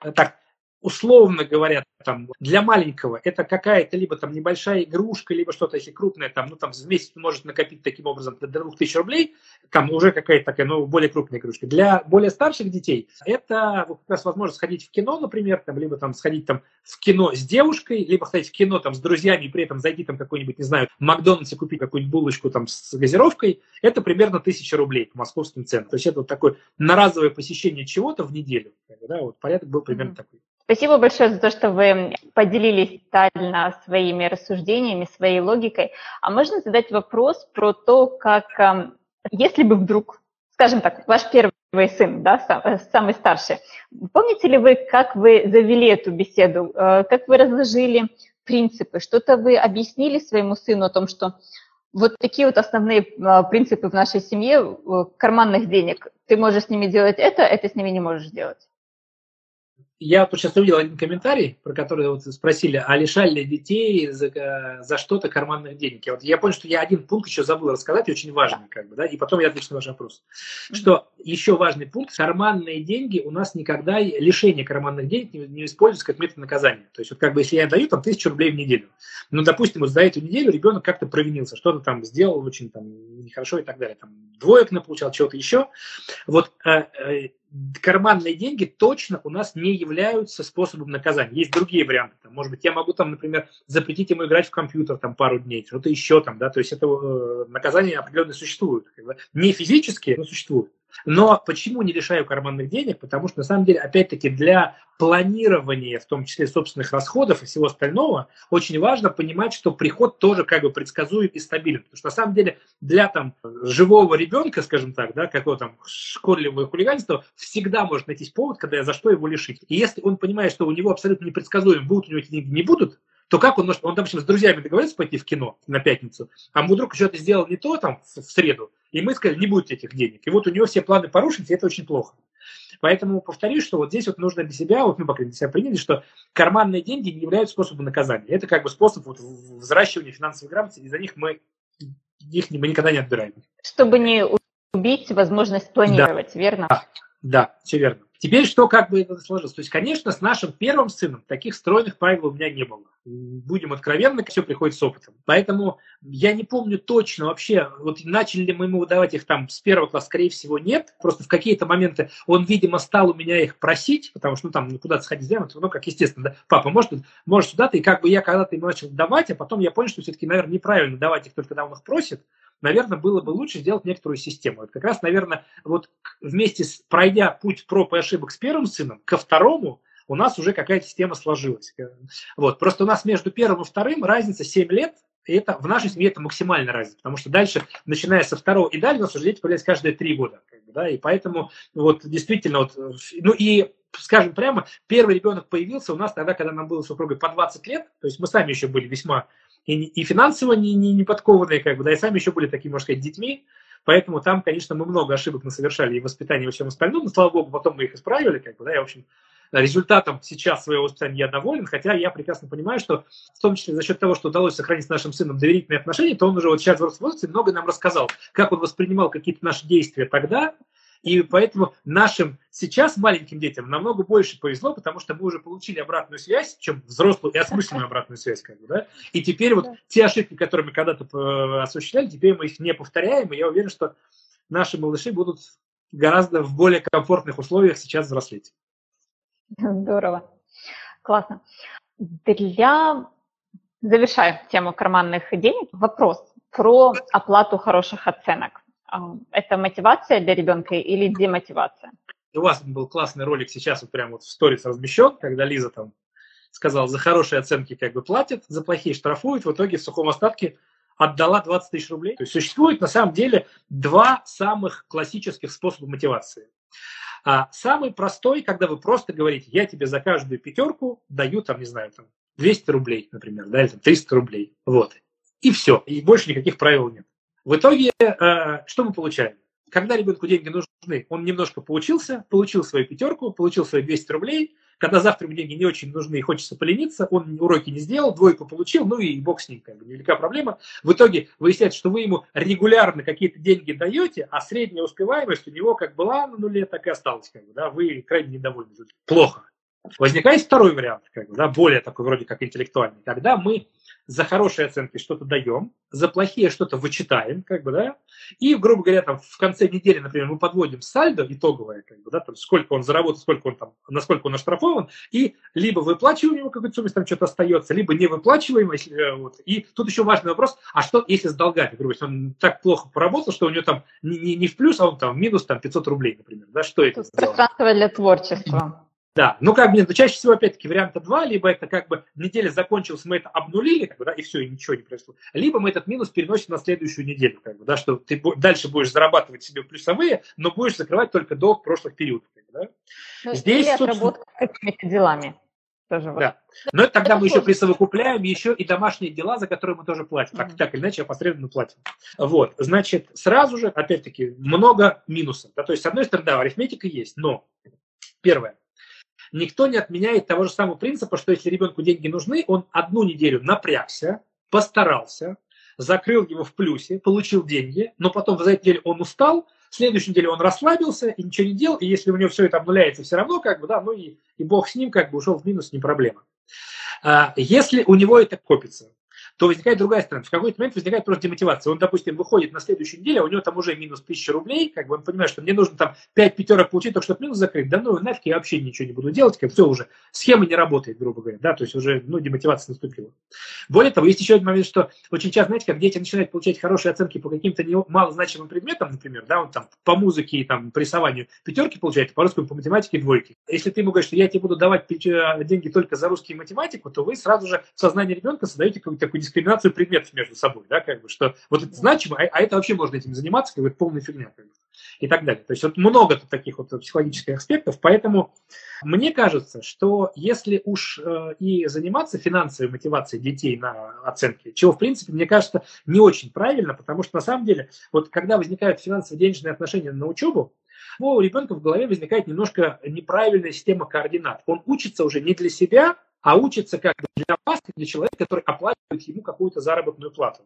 но так условно говоря, там, для маленького это какая-то либо там небольшая игрушка, либо что-то, если крупное, там, ну, там, в месяц может накопить таким образом до 2000 рублей, там уже какая-то такая, ну, более крупная игрушка. Для более старших детей это вот, как раз возможность сходить в кино, например, там, либо там сходить там в кино с девушкой, либо сходить в кино там с друзьями и при этом зайти там какой-нибудь, не знаю, в Макдональдсе купить какую-нибудь булочку там с газировкой, это примерно 1000 рублей по московским ценам. То есть это вот такое на разовое посещение чего-то в неделю. Да, вот порядок был примерно mm-hmm. такой. Спасибо большое за то, что вы поделились детально своими рассуждениями, своей логикой. А можно задать вопрос про то, как, эм, если бы вдруг, скажем так, ваш первый сын, да, э, самый старший, помните ли вы, как вы завели эту беседу, э, как вы разложили принципы, что-то вы объяснили своему сыну о том, что вот такие вот основные э, принципы в нашей семье карманных денег. Ты можешь с ними делать это, это с ними не можешь делать я тут сейчас увидел один комментарий, про который вот спросили, а лишали ли детей за, за что-то карманных денег. Я, вот, я понял, что я один пункт еще забыл рассказать, очень важный, как бы, да, и потом я отвечу на ваш вопрос. Что еще важный пункт, карманные деньги у нас никогда, лишение карманных денег не, не используется как метод наказания. То есть вот как бы если я даю там тысячу рублей в неделю, ну, допустим, вот за эту неделю ребенок как-то провинился, что-то там сделал очень там нехорошо и так далее, там двоек получал, чего-то еще. Вот э, э, карманные деньги точно у нас не являются способом наказания. Есть другие варианты. Там, может быть, я могу там, например, запретить ему играть в компьютер там пару дней, что-то еще там, да, то есть это э, наказание определенно существует. Не физически, но существует. Но почему не лишаю карманных денег? Потому что, на самом деле, опять-таки, для планирования, в том числе собственных расходов и всего остального, очень важно понимать, что приход тоже как бы предсказуем и стабилен. Потому что, на самом деле, для там живого ребенка, скажем так, да, какого там шкодливого хулиганства, всегда может найтись повод, когда я за что его лишить. И если он понимает, что у него абсолютно непредсказуем, будут у него эти деньги, не будут, то как он может, он, допустим, с друзьями договорился пойти в кино на пятницу, а мы вдруг что-то сделал не то там в, среду, и мы сказали, не будет этих денег. И вот у него все планы порушились, и это очень плохо. Поэтому повторюсь, что вот здесь вот нужно для себя, вот мы, по крайней мере, для себя приняли, что карманные деньги не являются способом наказания. Это как бы способ вот взращивания финансовой грамотности, и за них мы их мы никогда не отбираем. Чтобы не убить возможность планировать, да. верно? Да, да, все верно. Теперь что как бы это сложилось? То есть, конечно, с нашим первым сыном таких стройных правил у меня не было. Будем откровенны, все приходит с опытом. Поэтому я не помню точно вообще, вот начали ли мы ему выдавать их там с первого класса, скорее всего, нет. Просто в какие-то моменты он, видимо, стал у меня их просить, потому что, ну, там, куда-то сходить, ну, как естественно, да, папа, может, может сюда-то, и как бы я когда-то ему начал давать, а потом я понял, что все-таки, наверное, неправильно давать их только когда он их просит, наверное, было бы лучше сделать некоторую систему. Вот как раз, наверное, вот вместе с пройдя путь проб и ошибок с первым сыном, ко второму у нас уже какая-то система сложилась. Вот. Просто у нас между первым и вторым разница 7 лет, и это в нашей семье это максимальная разница, потому что дальше, начиная со второго и далее, у нас уже дети появляются каждые три года. Как бы, да, и поэтому вот действительно, вот, ну и скажем прямо, первый ребенок появился у нас тогда, когда нам было супругой по 20 лет, то есть мы сами еще были весьма и, и финансово не, не, не подкованные, как бы, да, и сами еще были такими, можно сказать, детьми, поэтому там, конечно, мы много ошибок совершали и в воспитании, и во всем остальном, но, слава богу, потом мы их исправили, как бы, да, и, в общем, результатом сейчас своего воспитания я доволен, хотя я прекрасно понимаю, что в том числе за счет того, что удалось сохранить с нашим сыном доверительные отношения, то он уже вот сейчас в возрасте много нам рассказал, как он воспринимал какие-то наши действия тогда, и поэтому нашим сейчас маленьким детям намного больше повезло, потому что мы уже получили обратную связь, чем взрослую и осмысленную обратную связь. Как бы, да? И теперь вот те ошибки, которые мы когда-то э, осуществляли, теперь мы их не повторяем, и я уверен, что наши малыши будут гораздо в более комфортных условиях сейчас взрослеть. Здорово. Классно. Для... Завершая тему карманных денег, вопрос про оплату хороших оценок. Это мотивация для ребенка или демотивация? У вас был классный ролик сейчас вот прямо вот в сторис размещен, когда Лиза там сказала, за хорошие оценки как бы платят, за плохие штрафуют, в итоге в сухом остатке отдала 20 тысяч рублей. То есть существует на самом деле два самых классических способа мотивации. А самый простой, когда вы просто говорите, я тебе за каждую пятерку даю там, не знаю, там 200 рублей, например, да, или там 300 рублей. Вот. И все. И больше никаких правил нет. В итоге, э, что мы получаем? Когда ребенку деньги нужны, он немножко поучился, получил свою пятерку, получил свои 200 рублей. Когда завтра ему деньги не очень нужны и хочется полениться, он уроки не сделал, двойку получил, ну и бог с ним, как бы, невелика проблема. В итоге выясняется, что вы ему регулярно какие-то деньги даете, а средняя успеваемость у него как была на нуле, так и осталась. Как бы, да, вы крайне недовольны. Плохо. Возникает второй вариант, как да, более такой вроде как интеллектуальный, когда мы за хорошие оценки что-то даем, за плохие что-то вычитаем, как бы, да, и, грубо говоря, там в конце недели, например, мы подводим сальдо итоговое, как бы, да, там, сколько он заработал, сколько он там, насколько он оштрафован, и либо выплачиваем ему какую-то сумму, если там что-то остается, либо не выплачиваем, если, э, вот. И тут еще важный вопрос, а что, если с долгами, грубо говоря, он так плохо поработал, что у него там не, не, не в плюс, а он там в минус там 500 рублей, например, да, что это? Пространство для творчества. Да, ну как бы, ну, чаще всего, опять-таки, варианта два, либо это как бы неделя закончилась, мы это обнулили, как бы, да, и все, и ничего не произошло. Либо мы этот минус переносим на следующую неделю, как бы, да, что ты дальше будешь зарабатывать себе плюсовые, но будешь закрывать только долг прошлых периодов. Как бы, да. Ну, Здесь, или собственно... какими-то делами. Тоже да. Но это тогда это мы еще присовокупляем еще и домашние дела, за которые мы тоже платим. Так, mm-hmm. так или иначе, опосредованно платим. Вот, значит, сразу же, опять-таки, много минусов. Да? То есть, с одной стороны, да, арифметика есть, но первое, никто не отменяет того же самого принципа, что если ребенку деньги нужны, он одну неделю напрягся, постарался, закрыл его в плюсе, получил деньги, но потом за эту неделю он устал, в следующей неделе он расслабился и ничего не делал, и если у него все это обнуляется все равно, как бы, да, ну и, и бог с ним, как бы ушел в минус, не проблема. А, если у него это копится, то возникает другая сторона. В какой-то момент возникает просто демотивация. Он, допустим, выходит на следующую неделю, а у него там уже минус 1000 рублей, как бы он понимает, что мне нужно там 5 пятерок получить, только чтобы минус закрыть. Да ну нафиг, я вообще ничего не буду делать, как все уже. Схема не работает, грубо говоря, да, то есть уже, ну, демотивация наступила. Более того, есть еще один момент, что очень часто, знаете, как дети начинают получать хорошие оценки по каким-то малозначимым предметам, например, да, он там по музыке и там по рисованию пятерки получает, а по русскому, по математике двойки. Если ты ему говоришь, что я тебе буду давать э, деньги только за русский и математику, то вы сразу же в сознании ребенка создаете какую-то такую дискриминацию предметов между собой, да, как бы, что вот это значимо, а, а это вообще можно этим заниматься, как бы, это полная фигня, как бы, и так далее. То есть вот много тут таких вот психологических аспектов, поэтому мне кажется, что если уж э, и заниматься финансовой мотивацией детей на оценки, чего, в принципе, мне кажется, не очень правильно, потому что на самом деле, вот когда возникают финансово-денежные отношения на учебу, у ребенка в голове возникает немножко неправильная система координат. Он учится уже не для себя, а учится как для вас, для человека, который оплачивает ему какую-то заработную плату.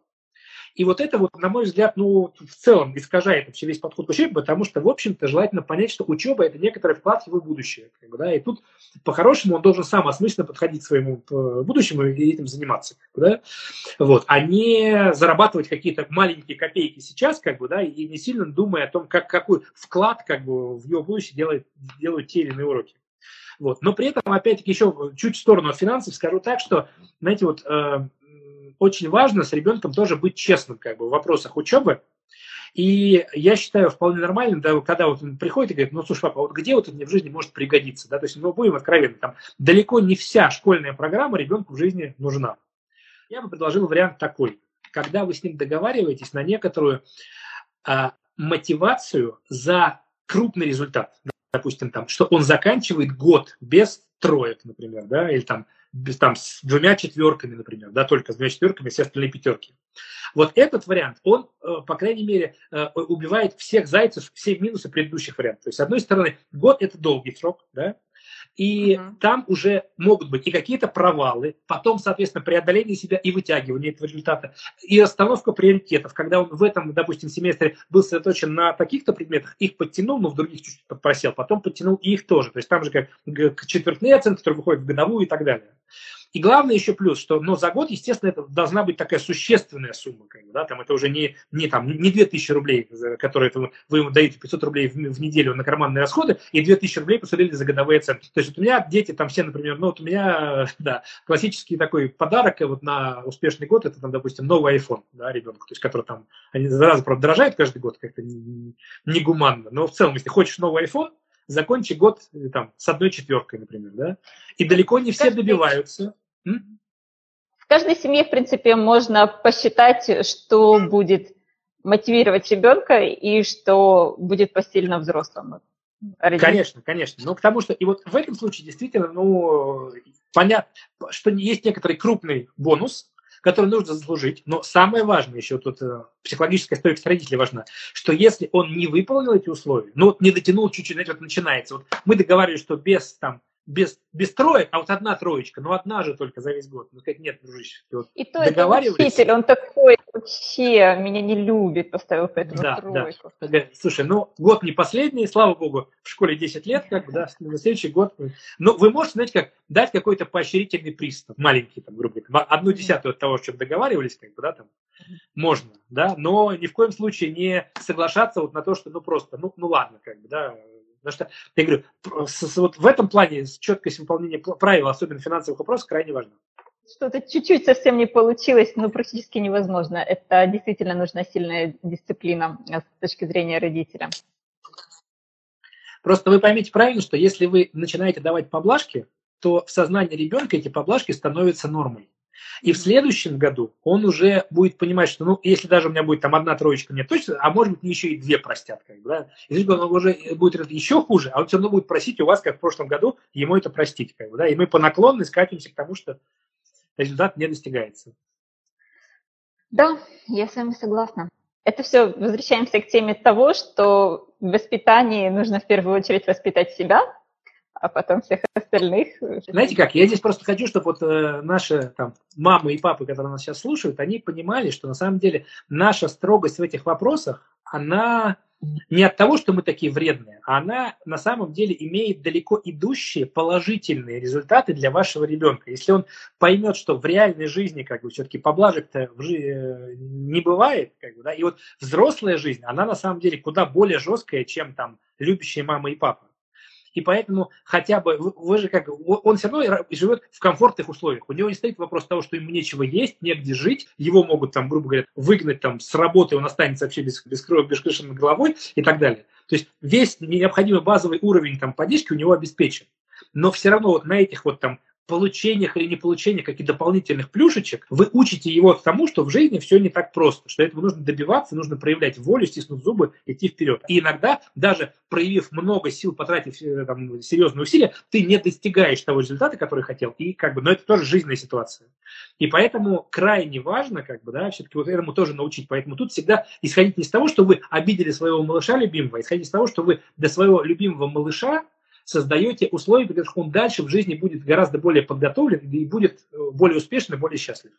И вот это вот, на мой взгляд, ну, в целом искажает вообще весь подход к учебе, потому что, в общем-то, желательно понять, что учеба – это некоторый вклад в его будущее. Как бы, да, и тут, по-хорошему, он должен сам осмысленно подходить к своему э, будущему и этим заниматься. Как бы, да, вот, а не зарабатывать какие-то маленькие копейки сейчас, как бы, да, и не сильно думая о том, как, какой вклад как бы, в его будущее делает, делают те или иные уроки. Вот. Но при этом, опять-таки, еще чуть в сторону финансов скажу так, что, знаете, вот э, очень важно с ребенком тоже быть честным как бы, в вопросах учебы. И я считаю вполне нормальным, да, когда вот он приходит и говорит, ну, слушай, папа, вот где вот это мне в жизни может пригодиться, да, то есть, мы будем откровенны, там, далеко не вся школьная программа ребенку в жизни нужна. Я бы предложил вариант такой, когда вы с ним договариваетесь на некоторую а, мотивацию за крупный результат, допустим, там, что он заканчивает год без троек, например, да, или там без, там, с двумя четверками, например, да, только с двумя четверками, все остальные пятерки. Вот этот вариант, он, э, по крайней мере, э, убивает всех зайцев, все минусы предыдущих вариантов. То есть, с одной стороны, год – это долгий срок, да, и uh-huh. там уже могут быть и какие-то провалы, потом, соответственно, преодоление себя и вытягивание этого результата, и расстановка приоритетов. Когда он в этом, допустим, семестре был сосредоточен на таких-то предметах, их подтянул, но в других чуть-чуть просел, потом подтянул и их тоже. То есть там же как четвертные оценки, которые выходят в годовую и так далее. И главное еще плюс, что ну, за год, естественно, это должна быть такая существенная сумма. Как бы, да, там, это уже не, не, там, не 2000 рублей, которые это, вы ему даете 500 рублей в, в неделю на карманные расходы, и 2000 рублей посмотрели за годовые оценки. То есть вот у меня дети там все, например, ну вот у меня, да, классический такой подарок вот на успешный год, это там, допустим, новый iPhone, да, ребенку, то есть который там, они зараза, правда, дорожают каждый год как-то негуманно, но в целом, если хочешь новый iPhone, закончи год э, там, с одной четверкой, например, да, и далеко не все добиваются. В каждой семье, в принципе, можно посчитать, что будет мотивировать ребенка и что будет посильно взрослому. Конечно, конечно. Но к тому, что и вот в этом случае действительно, ну, понятно, что есть некоторый крупный бонус, который нужно заслужить. Но самое важное еще тут э, психологическая стойкость родителей важна, что если он не выполнил эти условия, ну вот не дотянул чуть-чуть, знаете, вот начинается. Вот мы договаривались, что без там без, без троек, а вот одна троечка, ну одна же только за весь год. Ну как нет, дружище. Вот и то это учитель, он такой вообще меня не любит, поставил поэтому да, тройку. Да. Слушай, ну год не последний, слава богу, в школе 10 лет, как бы, да, на следующий год. Ну вы можете, знаете, как дать какой-то поощрительный приз, там, маленький, там, грубо говоря, одну десятую от того, о чем договаривались, как бы, да, там, можно, да, но ни в коем случае не соглашаться вот на то, что, ну просто, ну, ну ладно, как бы, да, Потому что, я говорю, вот в этом плане четкость выполнения правил, особенно финансовых вопросов, крайне важна. Что-то чуть-чуть совсем не получилось, но практически невозможно. Это действительно нужна сильная дисциплина э, с точки зрения родителя. Просто вы поймите правильно, что если вы начинаете давать поблажки, то в сознании ребенка эти поблажки становятся нормой. И в следующем году он уже будет понимать, что, ну, если даже у меня будет там одна троечка, мне точно, а может быть, мне еще и две простят, как да. И он уже будет еще хуже, а он все равно будет просить у вас, как в прошлом году, ему это простить, как да. И мы по наклонной скатимся к тому, что результат не достигается. Да, я с вами согласна. Это все, возвращаемся к теме того, что в воспитании нужно в первую очередь воспитать себя, а потом всех остальных. Знаете как, я здесь просто хочу, чтобы вот э, наши там, мамы и папы, которые нас сейчас слушают, они понимали, что на самом деле наша строгость в этих вопросах, она не от того, что мы такие вредные, а она на самом деле имеет далеко идущие положительные результаты для вашего ребенка. Если он поймет, что в реальной жизни как бы все-таки поблажек-то жи- э, не бывает, как бы, да, и вот взрослая жизнь, она на самом деле куда более жесткая, чем там любящие мама и папа и поэтому хотя бы, вы же как, он все равно живет в комфортных условиях. У него не стоит вопрос того, что ему нечего есть, негде жить, его могут там, грубо говоря, выгнать там с работы, он останется вообще без, без, без крыши над головой и так далее. То есть весь необходимый базовый уровень там поддержки у него обеспечен. Но все равно вот на этих вот там получениях или не получениях каких-то дополнительных плюшечек, вы учите его тому, что в жизни все не так просто, что этого нужно добиваться, нужно проявлять волю, стиснув зубы, идти вперед. И иногда, даже проявив много сил, потратив э, там, серьезные усилия, ты не достигаешь того результата, который хотел, и как бы, но это тоже жизненная ситуация. И поэтому крайне важно, как бы, да, все-таки вот этому тоже научить. Поэтому тут всегда исходить не из того, что вы обидели своего малыша любимого, а исходить из того, что вы до своего любимого малыша создаете условия, при которых он дальше в жизни будет гораздо более подготовлен и будет э, более успешным и более счастлив.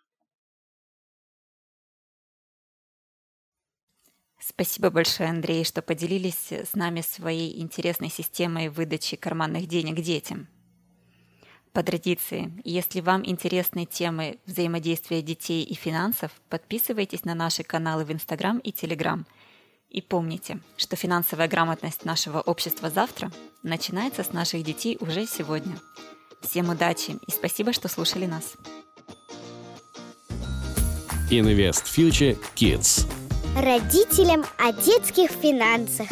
Спасибо большое, Андрей, что поделились с нами своей интересной системой выдачи карманных денег детям. По традиции, если вам интересны темы взаимодействия детей и финансов, подписывайтесь на наши каналы в Инстаграм и Телеграм. И помните, что финансовая грамотность нашего общества завтра начинается с наших детей уже сегодня. Всем удачи и спасибо, что слушали нас. Invest Future Kids. Родителям о детских финансах.